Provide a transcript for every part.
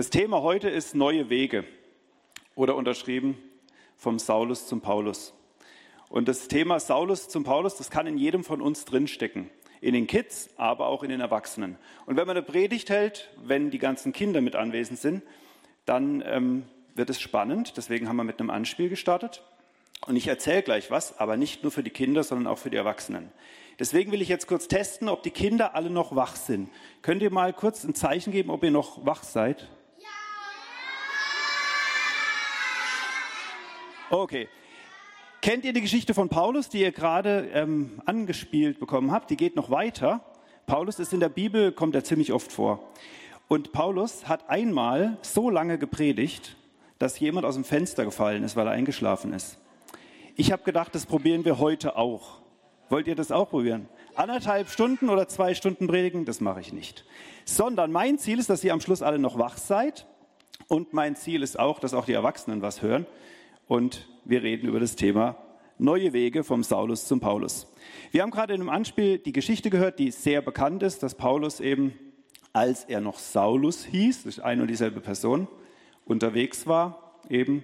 Das Thema heute ist neue Wege oder unterschrieben vom Saulus zum Paulus. Und das Thema Saulus zum Paulus, das kann in jedem von uns drinstecken. In den Kids, aber auch in den Erwachsenen. Und wenn man eine Predigt hält, wenn die ganzen Kinder mit anwesend sind, dann ähm, wird es spannend. Deswegen haben wir mit einem Anspiel gestartet. Und ich erzähle gleich was, aber nicht nur für die Kinder, sondern auch für die Erwachsenen. Deswegen will ich jetzt kurz testen, ob die Kinder alle noch wach sind. Könnt ihr mal kurz ein Zeichen geben, ob ihr noch wach seid? Okay. Kennt ihr die Geschichte von Paulus, die ihr gerade ähm, angespielt bekommen habt? Die geht noch weiter. Paulus ist in der Bibel, kommt er ziemlich oft vor. Und Paulus hat einmal so lange gepredigt, dass jemand aus dem Fenster gefallen ist, weil er eingeschlafen ist. Ich habe gedacht, das probieren wir heute auch. Wollt ihr das auch probieren? Anderthalb Stunden oder zwei Stunden predigen, das mache ich nicht. Sondern mein Ziel ist, dass ihr am Schluss alle noch wach seid. Und mein Ziel ist auch, dass auch die Erwachsenen was hören. Und wir reden über das Thema neue Wege vom Saulus zum Paulus. Wir haben gerade in einem Anspiel die Geschichte gehört, die sehr bekannt ist, dass Paulus eben, als er noch Saulus hieß, das ist eine und dieselbe Person, unterwegs war eben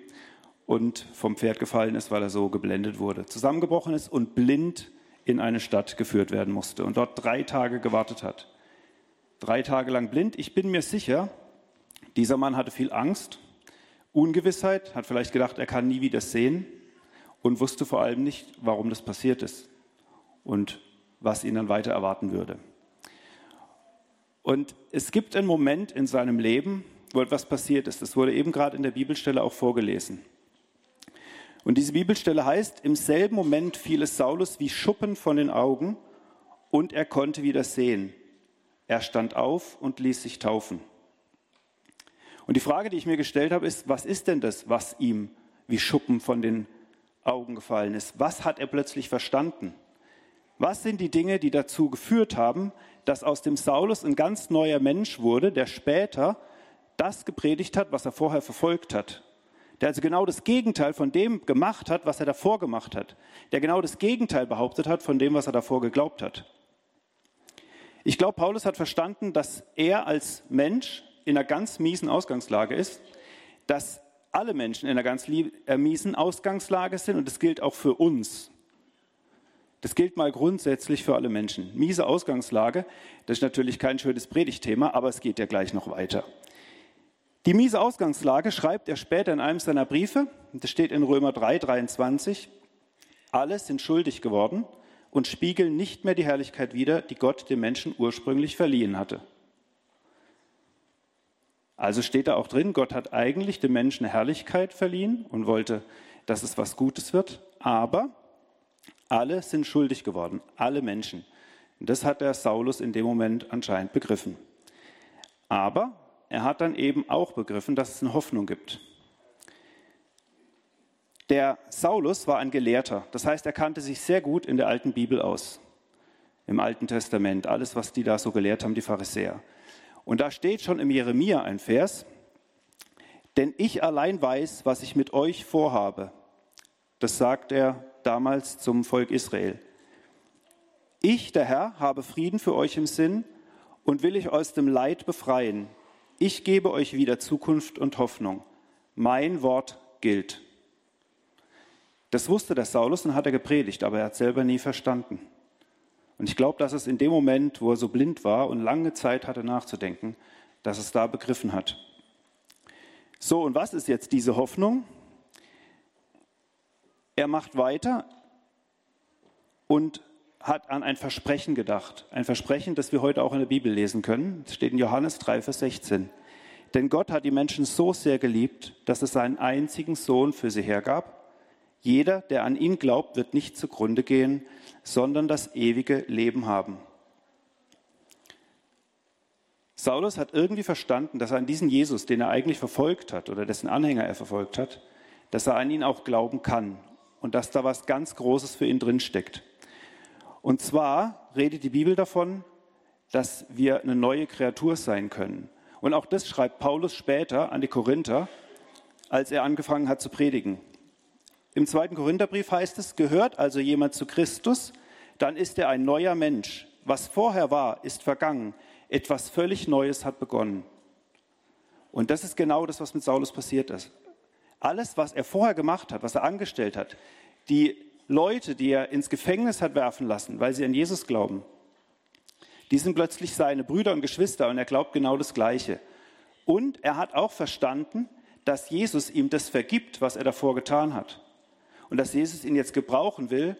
und vom Pferd gefallen ist, weil er so geblendet wurde, zusammengebrochen ist und blind in eine Stadt geführt werden musste und dort drei Tage gewartet hat. Drei Tage lang blind. Ich bin mir sicher, dieser Mann hatte viel Angst, Ungewissheit, hat vielleicht gedacht, er kann nie wieder sehen und wusste vor allem nicht, warum das passiert ist und was ihn dann weiter erwarten würde. Und es gibt einen Moment in seinem Leben, wo etwas passiert ist. Das wurde eben gerade in der Bibelstelle auch vorgelesen. Und diese Bibelstelle heißt, im selben Moment fiel es Saulus wie Schuppen von den Augen und er konnte wieder sehen. Er stand auf und ließ sich taufen. Und die Frage, die ich mir gestellt habe, ist, was ist denn das, was ihm wie Schuppen von den Augen gefallen ist? Was hat er plötzlich verstanden? Was sind die Dinge, die dazu geführt haben, dass aus dem Saulus ein ganz neuer Mensch wurde, der später das gepredigt hat, was er vorher verfolgt hat? der also genau das Gegenteil von dem gemacht hat, was er davor gemacht hat, der genau das Gegenteil behauptet hat von dem, was er davor geglaubt hat. Ich glaube, Paulus hat verstanden, dass er als Mensch in einer ganz miesen Ausgangslage ist, dass alle Menschen in einer ganz äh, miesen Ausgangslage sind und das gilt auch für uns. Das gilt mal grundsätzlich für alle Menschen. Miese Ausgangslage, das ist natürlich kein schönes Predigtthema, aber es geht ja gleich noch weiter. Die miese Ausgangslage schreibt er später in einem seiner Briefe, das steht in Römer 3, 23, alle sind schuldig geworden und spiegeln nicht mehr die Herrlichkeit wider, die Gott dem Menschen ursprünglich verliehen hatte. Also steht da auch drin, Gott hat eigentlich dem Menschen Herrlichkeit verliehen und wollte, dass es was Gutes wird, aber alle sind schuldig geworden, alle Menschen. Das hat der Saulus in dem Moment anscheinend begriffen. Aber er hat dann eben auch begriffen, dass es eine Hoffnung gibt. Der Saulus war ein Gelehrter, das heißt, er kannte sich sehr gut in der alten Bibel aus, im Alten Testament, alles, was die da so gelehrt haben, die Pharisäer. Und da steht schon im Jeremia ein Vers, denn ich allein weiß, was ich mit euch vorhabe. Das sagt er damals zum Volk Israel. Ich, der Herr, habe Frieden für euch im Sinn und will euch aus dem Leid befreien. Ich gebe euch wieder Zukunft und Hoffnung. Mein Wort gilt. Das wusste der Saulus und hat er gepredigt, aber er hat selber nie verstanden. Und ich glaube, dass es in dem Moment, wo er so blind war und lange Zeit hatte nachzudenken, dass es da begriffen hat. So, und was ist jetzt diese Hoffnung? Er macht weiter und hat an ein Versprechen gedacht. Ein Versprechen, das wir heute auch in der Bibel lesen können. Es steht in Johannes 3, Vers 16. Denn Gott hat die Menschen so sehr geliebt, dass es seinen einzigen Sohn für sie hergab. Jeder, der an ihn glaubt, wird nicht zugrunde gehen, sondern das ewige Leben haben. Saulus hat irgendwie verstanden, dass er an diesen Jesus, den er eigentlich verfolgt hat oder dessen Anhänger er verfolgt hat, dass er an ihn auch glauben kann und dass da was ganz Großes für ihn drinsteckt. Und zwar redet die Bibel davon, dass wir eine neue Kreatur sein können. Und auch das schreibt Paulus später an die Korinther, als er angefangen hat zu predigen. Im zweiten Korintherbrief heißt es, gehört also jemand zu Christus, dann ist er ein neuer Mensch. Was vorher war, ist vergangen. Etwas völlig Neues hat begonnen. Und das ist genau das, was mit Saulus passiert ist. Alles, was er vorher gemacht hat, was er angestellt hat, die Leute, die er ins Gefängnis hat werfen lassen, weil sie an Jesus glauben, die sind plötzlich seine Brüder und Geschwister und er glaubt genau das Gleiche. Und er hat auch verstanden, dass Jesus ihm das vergibt, was er davor getan hat. Und dass Jesus ihn jetzt gebrauchen will,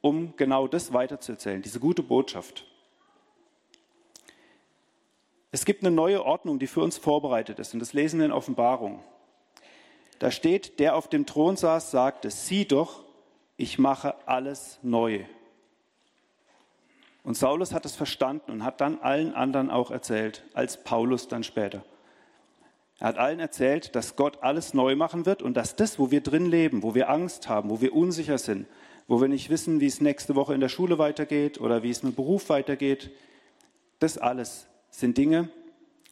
um genau das weiterzuerzählen, diese gute Botschaft. Es gibt eine neue Ordnung, die für uns vorbereitet ist, und das lesen wir in Offenbarung. Da steht, der auf dem Thron saß, sagte, sieh doch, ich mache alles neu. Und Saulus hat es verstanden und hat dann allen anderen auch erzählt, als Paulus dann später. Er hat allen erzählt, dass Gott alles neu machen wird und dass das, wo wir drin leben, wo wir Angst haben, wo wir unsicher sind, wo wir nicht wissen, wie es nächste Woche in der Schule weitergeht oder wie es mit Beruf weitergeht, das alles sind Dinge,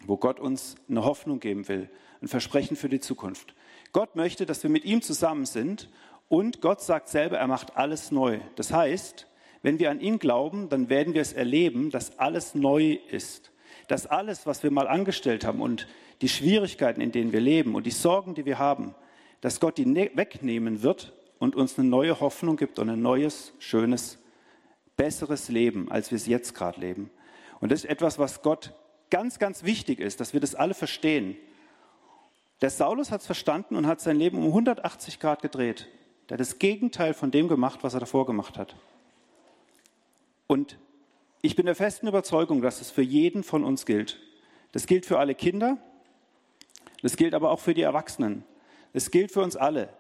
wo Gott uns eine Hoffnung geben will, ein Versprechen für die Zukunft. Gott möchte, dass wir mit ihm zusammen sind und Gott sagt selber, er macht alles neu. Das heißt, wenn wir an ihn glauben, dann werden wir es erleben, dass alles neu ist. Dass alles, was wir mal angestellt haben und die Schwierigkeiten, in denen wir leben und die Sorgen, die wir haben, dass Gott die ne-, wegnehmen wird und uns eine neue Hoffnung gibt und ein neues, schönes, besseres Leben, als wir es jetzt gerade leben. Und das ist etwas, was Gott ganz, ganz wichtig ist, dass wir das alle verstehen. Der Saulus hat es verstanden und hat sein Leben um 180 Grad gedreht. Der hat das Gegenteil von dem gemacht, was er davor gemacht hat. Und ich bin der festen Überzeugung, dass es für jeden von uns gilt. Das gilt für alle Kinder, das gilt aber auch für die Erwachsenen. Es gilt für uns alle,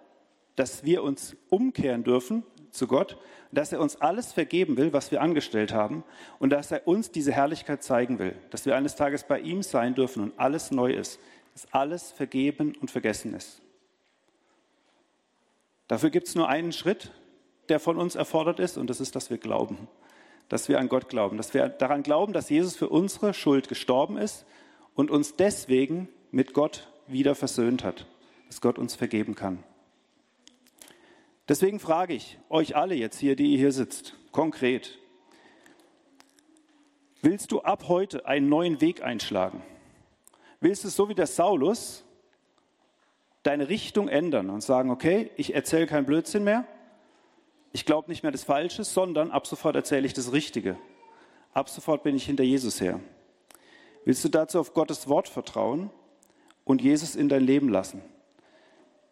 dass wir uns umkehren dürfen zu Gott, dass er uns alles vergeben will, was wir angestellt haben und dass er uns diese Herrlichkeit zeigen will, dass wir eines Tages bei ihm sein dürfen und alles neu ist, dass alles vergeben und vergessen ist. Dafür gibt es nur einen Schritt, der von uns erfordert ist, und das ist, dass wir glauben. Dass wir an Gott glauben, dass wir daran glauben, dass Jesus für unsere Schuld gestorben ist und uns deswegen mit Gott wieder versöhnt hat, dass Gott uns vergeben kann. Deswegen frage ich euch alle jetzt hier, die ihr hier sitzt, konkret, willst du ab heute einen neuen Weg einschlagen? Willst du so wie der Saulus deine Richtung ändern und sagen, okay, ich erzähle kein Blödsinn mehr, ich glaube nicht mehr das Falsche, sondern ab sofort erzähle ich das Richtige. Ab sofort bin ich hinter Jesus her. Willst du dazu auf Gottes Wort vertrauen und Jesus in dein Leben lassen?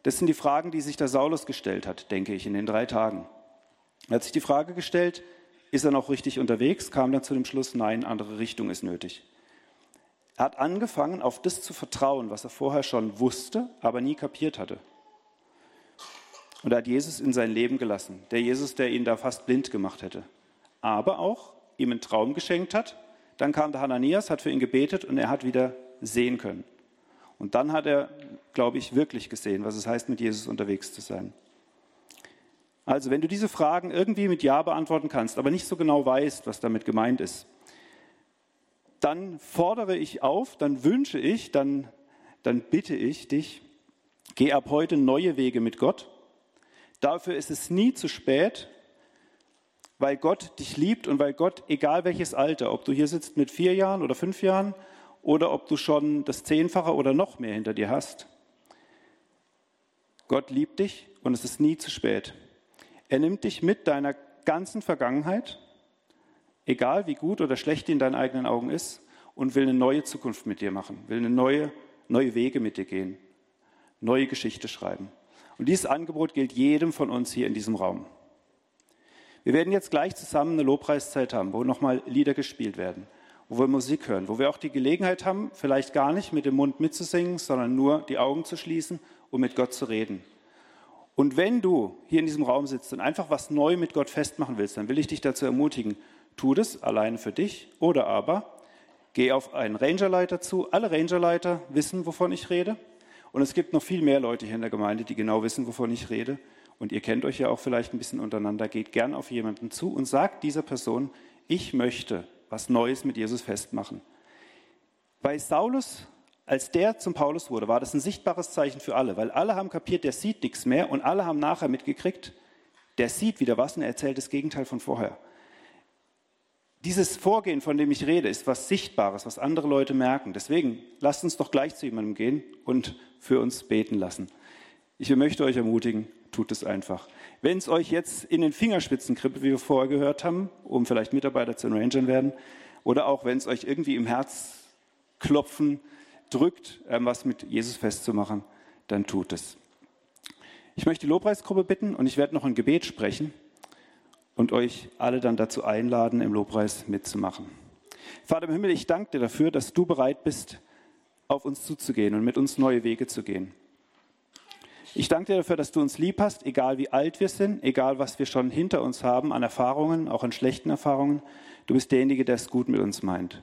Das sind die Fragen, die sich der Saulus gestellt hat, denke ich, in den drei Tagen. Er hat sich die Frage gestellt, ist er noch richtig unterwegs? Kam dann zu dem Schluss, nein, andere Richtung ist nötig. Er hat angefangen, auf das zu vertrauen, was er vorher schon wusste, aber nie kapiert hatte. Und er hat Jesus in sein Leben gelassen. Der Jesus, der ihn da fast blind gemacht hätte. Aber auch ihm einen Traum geschenkt hat. Dann kam der Hananias, hat für ihn gebetet und er hat wieder sehen können. Und dann hat er, glaube ich, wirklich gesehen, was es heißt, mit Jesus unterwegs zu sein. Also, wenn du diese Fragen irgendwie mit Ja beantworten kannst, aber nicht so genau weißt, was damit gemeint ist, dann fordere ich auf, dann wünsche ich, dann, dann bitte ich dich, geh ab heute neue Wege mit Gott. Dafür ist es nie zu spät, weil Gott dich liebt und weil Gott, egal welches Alter, ob du hier sitzt mit vier Jahren oder fünf Jahren oder ob du schon das Zehnfache oder noch mehr hinter dir hast. Gott liebt dich und es ist nie zu spät. Er nimmt dich mit deiner ganzen Vergangenheit, egal wie gut oder schlecht die in deinen eigenen Augen ist, und will eine neue Zukunft mit dir machen, will eine neue, neue Wege mit dir gehen, neue Geschichte schreiben. Und dieses Angebot gilt jedem von uns hier in diesem Raum. Wir werden jetzt gleich zusammen eine Lobpreiszeit haben, wo nochmal Lieder gespielt werden wo wir Musik hören, wo wir auch die Gelegenheit haben, vielleicht gar nicht mit dem Mund mitzusingen, sondern nur die Augen zu schließen und mit Gott zu reden. Und wenn du hier in diesem Raum sitzt und einfach was neu mit Gott festmachen willst, dann will ich dich dazu ermutigen, tu das alleine für dich oder aber geh auf einen Rangerleiter zu. Alle Rangerleiter wissen, wovon ich rede. Und es gibt noch viel mehr Leute hier in der Gemeinde, die genau wissen, wovon ich rede. Und ihr kennt euch ja auch vielleicht ein bisschen untereinander. Geht gern auf jemanden zu und sagt dieser Person, ich möchte was Neues mit Jesus festmachen. Bei Saulus, als der zum Paulus wurde, war das ein sichtbares Zeichen für alle, weil alle haben kapiert, der sieht nichts mehr und alle haben nachher mitgekriegt, der sieht wieder was und er erzählt das Gegenteil von vorher. Dieses Vorgehen, von dem ich rede, ist was Sichtbares, was andere Leute merken. Deswegen lasst uns doch gleich zu jemandem gehen und für uns beten lassen. Ich möchte euch ermutigen, tut es einfach. Wenn es euch jetzt in den Fingerspitzen kribbelt, wie wir vorher gehört haben, um vielleicht Mitarbeiter zu den Rangern werden, oder auch wenn es euch irgendwie im Herz klopfen drückt, ähm, was mit Jesus festzumachen, dann tut es. Ich möchte die Lobpreisgruppe bitten und ich werde noch ein Gebet sprechen und euch alle dann dazu einladen, im Lobpreis mitzumachen. Vater im Himmel, ich danke dir dafür, dass du bereit bist, auf uns zuzugehen und mit uns neue Wege zu gehen. Ich danke dir dafür, dass du uns lieb hast, egal wie alt wir sind, egal was wir schon hinter uns haben an Erfahrungen, auch an schlechten Erfahrungen. Du bist derjenige, der es gut mit uns meint.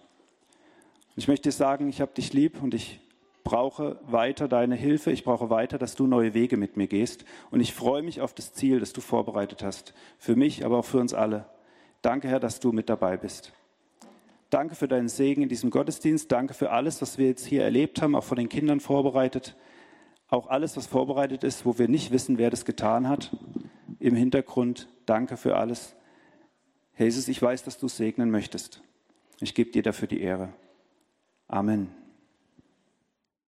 Ich möchte dir sagen, ich habe dich lieb und ich brauche weiter deine Hilfe. Ich brauche weiter, dass du neue Wege mit mir gehst. Und ich freue mich auf das Ziel, das du vorbereitet hast. Für mich, aber auch für uns alle. Danke, Herr, dass du mit dabei bist. Danke für deinen Segen in diesem Gottesdienst. Danke für alles, was wir jetzt hier erlebt haben, auch von den Kindern vorbereitet. Auch alles, was vorbereitet ist, wo wir nicht wissen, wer das getan hat. Im Hintergrund. Danke für alles. Jesus, ich weiß, dass du segnen möchtest. Ich gebe dir dafür die Ehre. Amen.